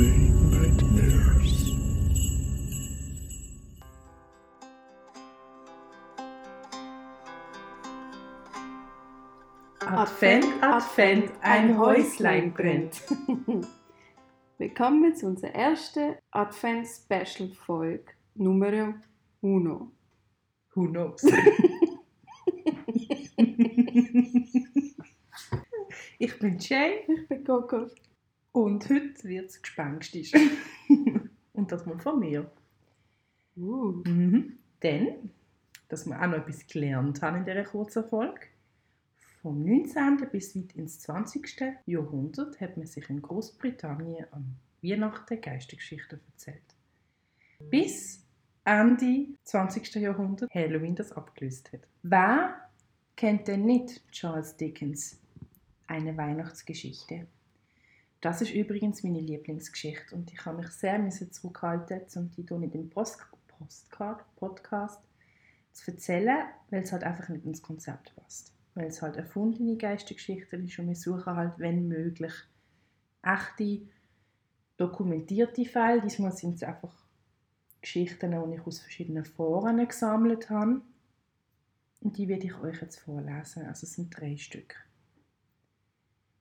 Nightmares. Advent, Advent, ein Häuslein brennt. Willkommen zu unserer ersten Advent-Special-Folge Numero uno. Who knows? ich bin Jay Ich bin Coco. Und heute wird es gespenstisch. und das mal von mir. Uh, Mhm. Denn, dass wir auch noch etwas gelernt haben in dieser kurzen Folge. Vom 19. bis weit ins 20. Jahrhundert hat man sich in Großbritannien an Weihnachten Geistergeschichten erzählt. Bis Ende 20. Jahrhundert Halloween das abgelöst hat. Wer kennt denn nicht Charles Dickens? Eine Weihnachtsgeschichte. Das ist übrigens meine Lieblingsgeschichte und ich habe mich sehr müssen zurückhalten, um die hier nicht im Post Postcard, Podcast zu erzählen, weil es halt einfach nicht ins Konzept passt. Weil es halt erfundene Geistergeschichten ist und wir suchen halt, wenn möglich, echte, dokumentierte Fälle. Diesmal sind es einfach Geschichten, die ich aus verschiedenen Foren gesammelt habe. Und die werde ich euch jetzt vorlesen. Also es sind drei Stück.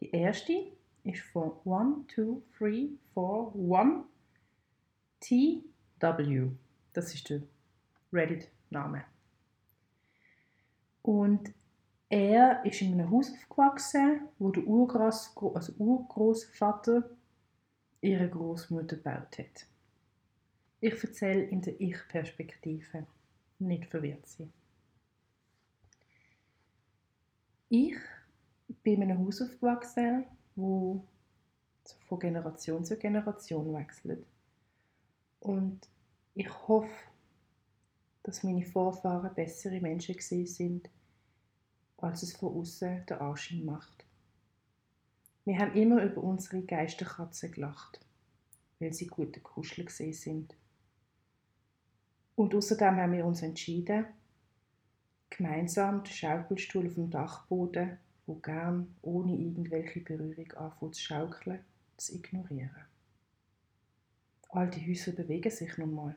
Die erste ist von 1, 2, 3, 4, 1 TW. Das ist der Reddit-Name. Und er ist in einem Haus aufgewachsen, wo der Urgroß, also Urgroßvater ihre Großmutter gebaut hat. Ich erzähle in der Ich-Perspektive, nicht verwirrt sein. Ich bin in einem Haus aufgewachsen, wo von Generation zu Generation wechselt. Und ich hoffe, dass meine Vorfahren bessere Menschen gewesen sind, als es von außen der Anschein macht. Wir haben immer über unsere Geisterkatzen gelacht, weil sie gute Kuschel gesehen sind. Und außerdem haben wir uns entschieden, gemeinsam den Schaukelstuhl auf dem Dachboden, wo gern ohne irgendwelche Berührung anfängt zu schaukeln, zu ignorieren. Alte Häuser bewegen sich nun mal,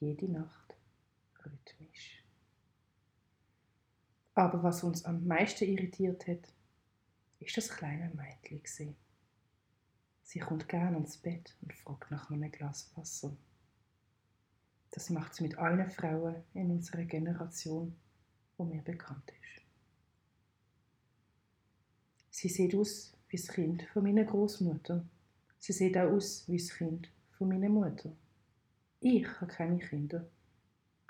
jede Nacht, rhythmisch. Aber was uns am meisten irritiert hat, ist das kleine Mädchen. Sie kommt gern ans Bett und fragt nach einem Glas Wasser. Das macht sie mit allen Frauen in unserer Generation, wo mir bekannt ist. Sie sieht aus wie das Kind von meiner Großmutter. Sie sieht auch aus wie das Kind von meiner Mutter. Ich habe keine Kinder,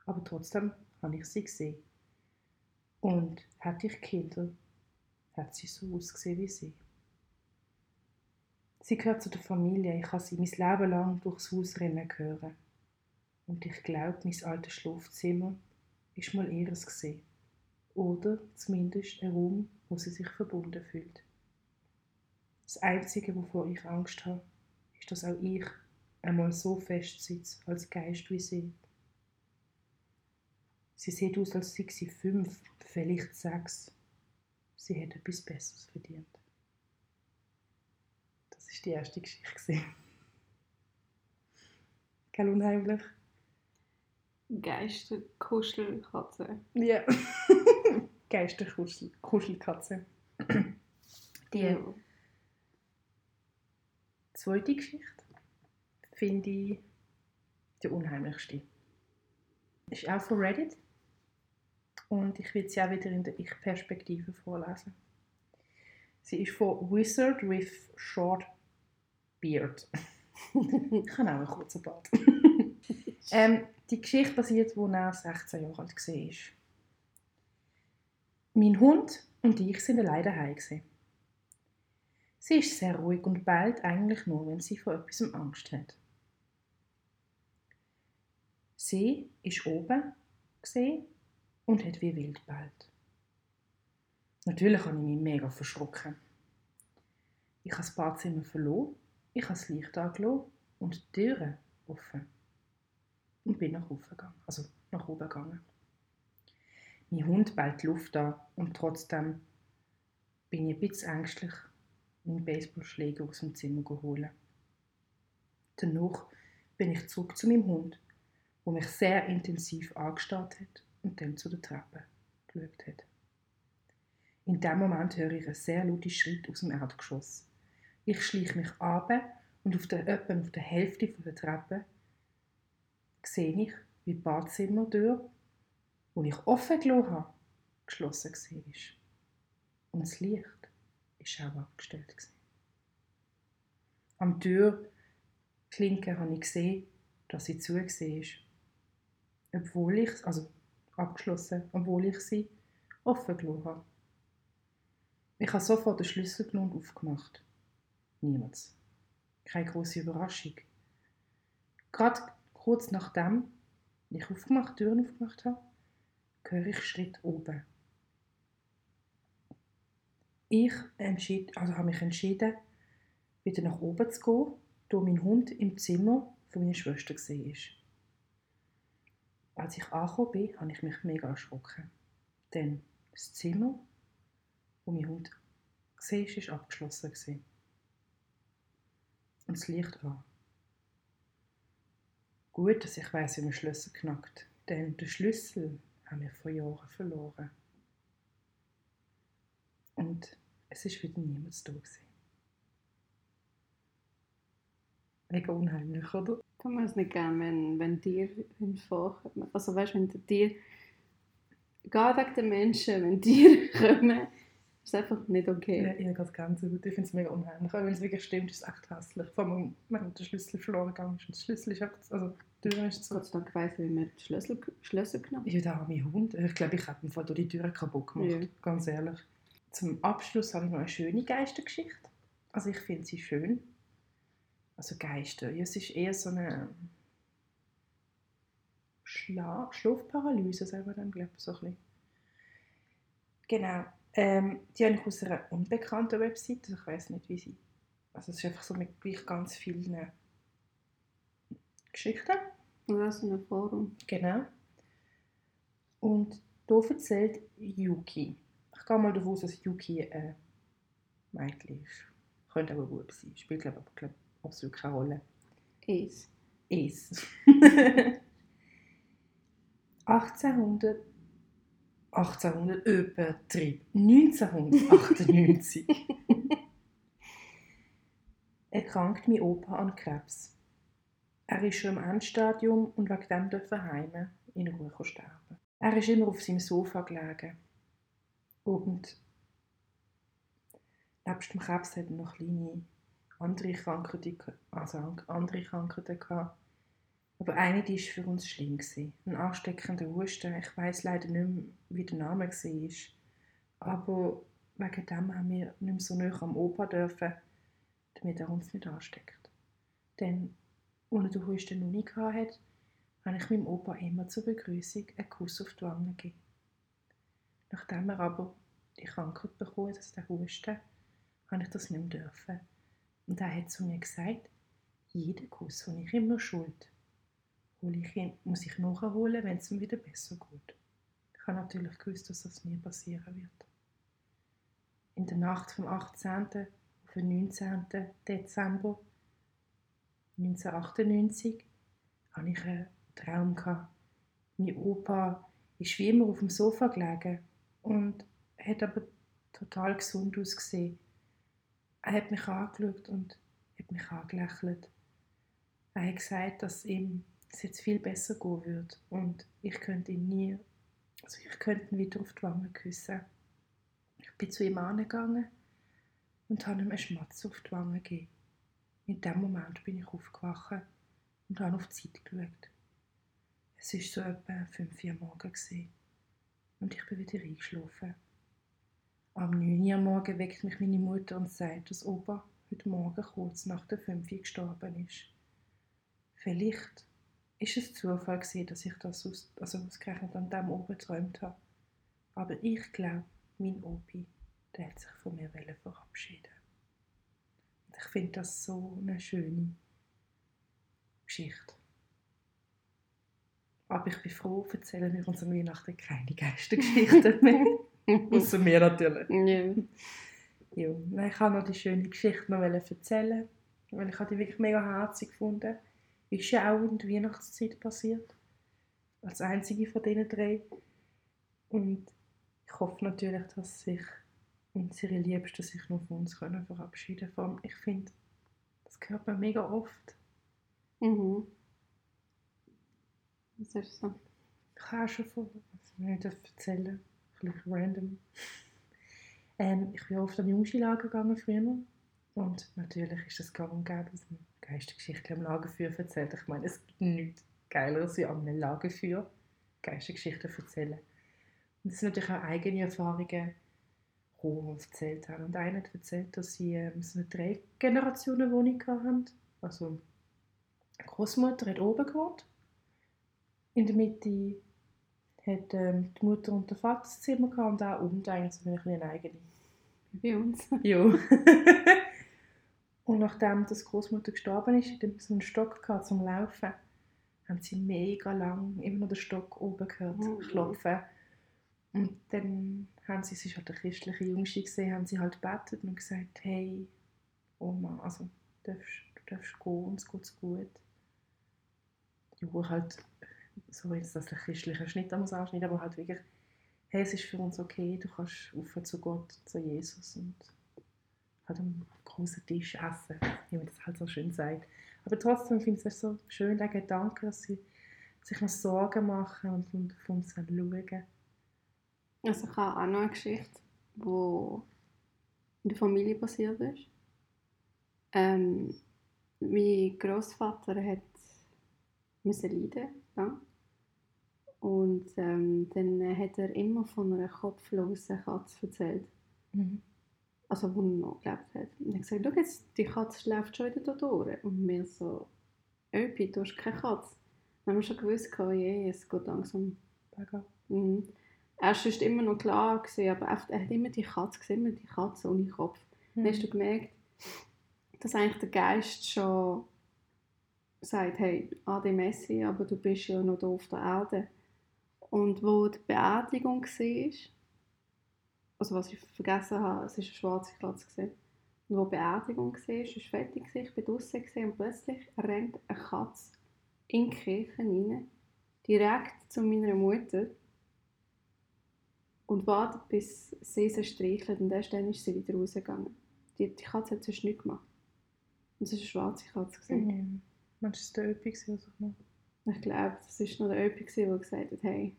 aber trotzdem habe ich sie gesehen. Und hätte ich Kinder, hat sie so ausgesehen wie sie. Sie gehört zu der Familie. Ich habe sie mein Leben lang durchs Haus rennen hören. Und ich glaube, mein altes Schlafzimmer ist mal ihres gesehen. Oder zumindest ein Raum, wo sie sich verbunden fühlt. Das Einzige, wovor ich Angst habe, ist, dass auch ich einmal so fest sitze als Geist wie sie. Sie sieht aus, als sei sie fünf, vielleicht sechs. Sie hätte etwas Besseres verdient. Das ist die erste Geschichte. Gell, unheimlich? Geisterkuschelkatze. Ja. Geisterkuschelkatze. Die Ja. zweite Geschichte finde ich die unheimlichste. Ist auch von Reddit. Und ich will sie auch wieder in der Ich-Perspektive vorlesen. Sie ist von Wizard with Short Beard. ich habe auch einen kurzen Bart. ähm, die Geschichte basiert, wo er 16 Jahre alt war. Mein Hund und ich sind alleine gewesen. Sie ist sehr ruhig und bellt eigentlich nur, wenn sie vor etwas Angst hat. Sie ist oben gesehen und hat wie wild bellt. Natürlich habe ich mich mega verschrocken. Ich habe das Badzimmer verloren, ich habe das Licht angelassen und die Türen offen. Und bin nach oben gegangen. Also nach oben gegangen. Mein Hund bellt Luft an und trotzdem bin ich ein bisschen ängstlich meinen Baseballschläger aus dem Zimmer geholt. Danach bin ich zurück zu meinem Hund, wo mich sehr intensiv angestarrt hat und dann zu der Treppe geschaut hat. In dem Moment höre ich einen sehr lauten Schritt aus dem Erdgeschoss. Ich schleiche mich ab und auf der, etwa auf der Hälfte von der Treppe sehe ich, wie die Badzimmertür, die ich offen gelassen habe, geschlossen war. Und das Licht war auch abgestellt. Am Türklinke habe ich gesehen, dass sie zu war. Obwohl ich, also abgeschlossen, obwohl ich sie offen gelassen habe. Ich habe sofort den Schlüssel genommen und aufgemacht. Niemals. Keine große Überraschung. Gerade kurz nachdem ich aufgemacht, Türen aufgemacht habe, höre ich Schritt oben. Ich entschied, also habe mich entschieden, wieder nach oben zu gehen, da mein Hund im Zimmer von meiner Schwester war. Als ich angekommen bin, habe ich mich mega erschrocken. Denn das Zimmer, wo mein Hund war, war abgeschlossen. Und das Licht an. Gut, dass ich weiss, wie man Schlüssel knackt. Denn den Schlüssel haben wir vor Jahren verloren. Und es ist wieder niemand da. Gewesen. Mega unheimlich, oder? Kann man es nicht gerne, wenn, wenn Tiere vorkommen. Also weißt du, wenn Tiere, gar wegen den Menschen, wenn Tiere kommen, ist es einfach nicht Ja, okay. ich habe ganz gut. Ich finde es mega unheimlich. Aber wenn es wirklich stimmt, ist es echt hässlich. Vor allem, wenn der Schlüssel verloren gegangen ist. Und der Schlüssel ist einfach, also die Tür ist zu. Gott sei Dank weiss ich, wie man die Schlüssel, Schlüssel genommen Ja, der arme Hund. Ich glaube, ich ihn vor durch die Tür kaputt gemacht. Ja. Ganz ehrlich. Zum Abschluss habe ich noch eine schöne Geistergeschichte. Also ich finde sie schön. Also Geister. Ja, es ist eher so eine Schla Schlafparalyse, sagen wir dann, glaube ich, so ein bisschen. Genau. Ähm, die habe ich aus einer unbekannten Website. Also ich weiß nicht, wie sie... Also es ist einfach so mit gleich ganz vielen Geschichten. Ja, so ein Forum. Genau. Und hier erzählt Yuki. Ich gehe mal davon aus, dass Yuki ein Mädchen ist. Könnte aber gut sein. Spielt, glaube ich, aber, glaub, absolut keine Rolle. Eins. Es. 1800. 1800 übertrieben. 1998 erkrankt mein Opa an Krebs. Er ist schon im Endstadium und wegen dem darf er heim in Ruhe sterben. Er ist immer auf seinem Sofa gelegen. Und nebst dem Krebs hat er noch kleine andere Krankheiten, also an- andere Krankheiten gehabt. Aber eine, die war für uns schlimm. Gewesen. Ein ansteckender Husten. Ich weiß leider nicht mehr, wie der Name war. Aber wegen dem haben wir nicht mehr so nah am Opa dürfen, damit er uns nicht ansteckt. Denn, als er den Husten noch nie hatte, habe ich meinem Opa immer zur Begrüßung einen Kuss auf die Wange gegeben. Nachdem er aber die Krankheit bekommen also den Husten, habe ich das nicht mehr dürfen. Und er hat zu mir gesagt, jeden Kuss, den ich ihm noch schuld, ich muss ich nachholen, wenn es ihm wieder besser geht. Ich habe natürlich gewusst, dass das nie passieren wird. In der Nacht vom 18. auf den 19. Dezember 1998 hatte ich einen Traum. Mein Opa ist wie immer auf dem Sofa gelegen und hat aber total gesund ausgesehen. Er hat mich angeschaut und hat mich angelächelt. Er hat gesagt, dass ihm es jetzt viel besser gehen wird und ich könnte ihn nie, also ich könnte ihn wieder auf die Wange küssen. Ich bin zu ihm angegangen und habe ihm einen Schmatz auf die Wange gegeben. In dem Moment bin ich aufgewacht und habe auf die Zeit geschaut. Es war so etwa 5 Uhr morgens und ich bin wieder eingeschlafen. Am 9 Uhr morgen weckt mich meine Mutter und sagt, dass Opa heute Morgen kurz nach der 5 Uhr gestorben ist. Vielleicht ist es Zufall gewesen, dass ich das aus, also ausgerechnet an dem oben geträumt habe. Aber ich glaube, mein Opi, der hat sich von mir verabschieden. Und ich finde das so eine schöne Geschichte. Aber ich bin froh, erzählen wir uns an Weihnachten keine Geistergeschichten mehr. Außer mir natürlich. Ja. Ja, ich kann noch die schöne Geschichte noch erzählen. weil ich habe die wirklich mega herzig gefunden. Ist ja auch in der Weihnachtszeit passiert. Als einzige von diesen drei. Und ich hoffe natürlich, dass sich unsere Liebsten sich noch von uns können verabschieden können. Ich finde, das hört man mega oft. Mhm. Das ist so. Ich kann auch schon von, was ich nicht erzählen bisschen random. Ähm, ich bin oft an Jungskilager gegangen früher. Und natürlich ist es gang und gäbe, dass man Geistergeschichten am Lagerfeuer erzählt. Ich meine, es gibt nichts Geileres, wie an einem Lagerfeuer Geistergeschichten erzählen. Und das sind natürlich auch eigene Erfahrungen, die wir erzählt haben. Und einer hat erzählt, dass sie ähm, so eine Drei-Generationen-Wohnung hatten. Also, die Großmutter hat oben gewohnt. In der Mitte hat ähm, die Mutter und der Vater das Zimmer gehabt und auch unten eigentlich so eine eigene. Bei uns. Ja. und nachdem das Großmutter gestorben ist, hat sie einen Stock gehabt zum Laufen. Haben sie mega lang immer noch den Stock oben gehört Oh. klopfen. Und dann haben sie, sie war halt eine christliche Jungste gesehen, haben sie halt gebetet und gesagt, hey, Oma, also du darfst, du darfst gehen, uns geht's gut. Ja, halt, so jetzt das ein christlicher Schnitt muss anschneiden, aber halt wirklich, hey, es ist für uns okay, du kannst rauf zu Gott, zu Jesus und halt am großen Tisch essen, wie man das halt so schön sagt. Aber trotzdem finde ich es so schön, der Gedanke, dass sie sich noch Sorgen machen und, und auf uns schauen. Also ich habe auch noch eine Geschichte, die in der Familie passiert ist. Ähm, mein Großvater hat müssen leiden ja. und ähm, dann hat er immer von einer kopflosen Katze erzählt. Mhm. Also, er noch gelebt hat. Und er hat gesagt, schau jetzt, die Katze schläft schon wieder da durch. Und wir so, Öpi, du hast keine Katze. Dann haben wir schon gewusst, oh je, es geht langsam Bergab. Mhm. Er war immer noch klar, gewesen, aber er hat immer die Katze gesehen, immer die Katze ohne Kopf. Dann hast du gemerkt, dass eigentlich der Geist schon sagt, hey, Ade Messi, aber du bist ja noch hier auf der Erde. Und wo die Beerdigung war, also was ich vergessen habe, es war eine schwarze Katze. gewesen. Und wo die Beerdigung war, war es fertig, ich war draussen und plötzlich rennt eine Katze in die Kirche rein, direkt zu meiner Mutter und wartet, bis sie sie streichelt und erst dann ist sie wieder rausgegangen. Die, die Katze hat sonst nichts gemacht. Und es war eine schwarze Katze. gewesen. Mhm. Meinst du, das war der Öpi? ich glaube, das war noch der Öpi, der gesagt hat, hey,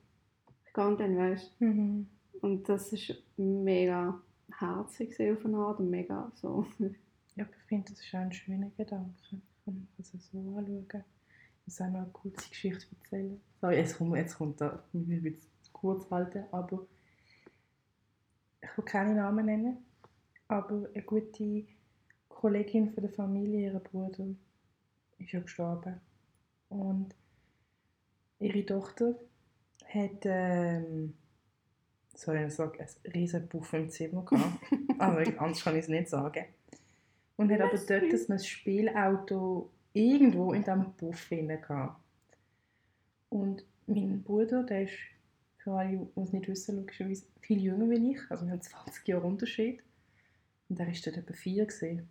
ich gehe dann, weißt Mhm. Und das war mega herzig auf eine Art und mega so. Ja, ich finde, das ist auch ein schöner Gedanke. Ich kann das so anschauen. Ich muss auch noch eine kurze Geschichte erzählen. Sorry, jetzt kommt, jetzt kommt da, ich will es kurz halten, aber ich will keine Namen nennen, aber eine gute Kollegin von der Familie, ihr Bruder, ist ja gestorben. Und ihre Tochter hat, ähm, soll ich sagen, ein riesen Puff im Zimmer gehabt. aber anders kann ich es nicht sagen. Und hat aber dort süß. ein Spielauto irgendwo in diesem Puff drin gehabt. Und mein Bruder, der ist für alle, die es nicht wissen, logischerweise viel jünger wie ich. Also wir haben 20 Jahre Unterschied. Und er war dort etwa vier. Gewesen.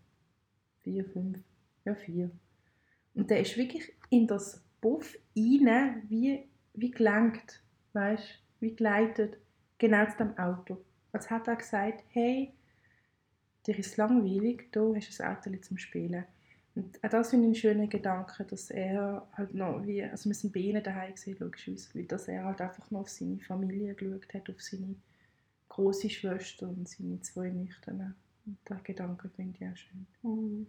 Vier, fünf, ja vier. Und der ist wirklich in das Puff rein, wie, wie gelenkt, weißt wie geleitet, genau zu dem Auto. Als hat er gesagt, hey, dir ist langweilig, da hast du ein Auto zum Spielen. Und auch das finde ich einen schönen Gedanken, dass er halt noch, wie, also wir sind bei ihnen daheim gesehen, logischerweise, weil dass er halt einfach noch auf seine Familie geschaut hat, auf seine große Schwester und seine zwei Nichten. Und den Gedanken finde ich auch schön. Mhm.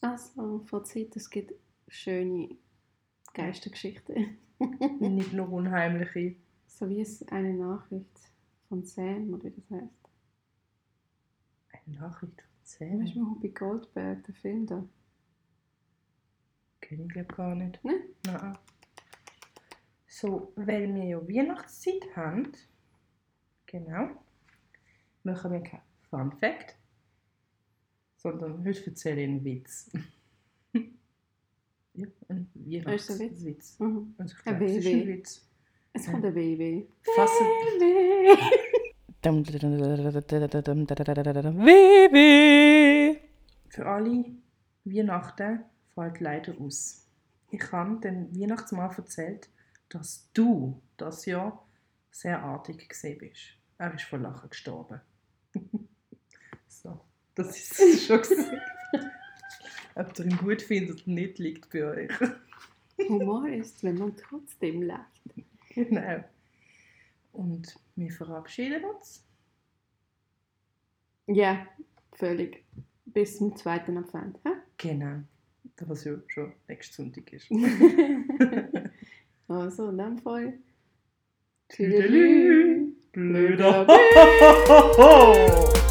Also, Fazit, es gibt schöne Geistergeschichten. Nicht nur unheimliche. So wie es eine Nachricht von Sam, oder wie das heißt. Eine Nachricht von Weißt Sam. du, Whoopi Goldberg, der Film da? Kenne ich glaube gar nicht. Nein? Nein. So, weil wir ja Weihnachtszeit haben, genau, machen wir kein Fun Fact, sondern heute erzähle ich einen Witz. ja, ein Ist das ein Witz? Weihnachtswitz. Mhm. Also ich Ein glaube, ein. Witz. Es kommt ein Baby. Fassen. Baby! Baby! Für alle Weihnachten fällt leider aus. Ich habe dem Weihnachtsmann erzählt, dass du das Jahr sehr artig gesehen bist. Er ist vor Lachen gestorben. so, das ist es schon gesehen. Ob ihr ihn gut findet oder nicht, liegt bei euch. Humor ist, wenn man trotzdem lacht. genau. Und wir verabschieden uns. Ja, völlig. Bis zum zweiten Advent. hä? Genau. Was ja schon nächsten Sonntag ist. also, in dem Fall. Tüdelü. Blöder Blöder.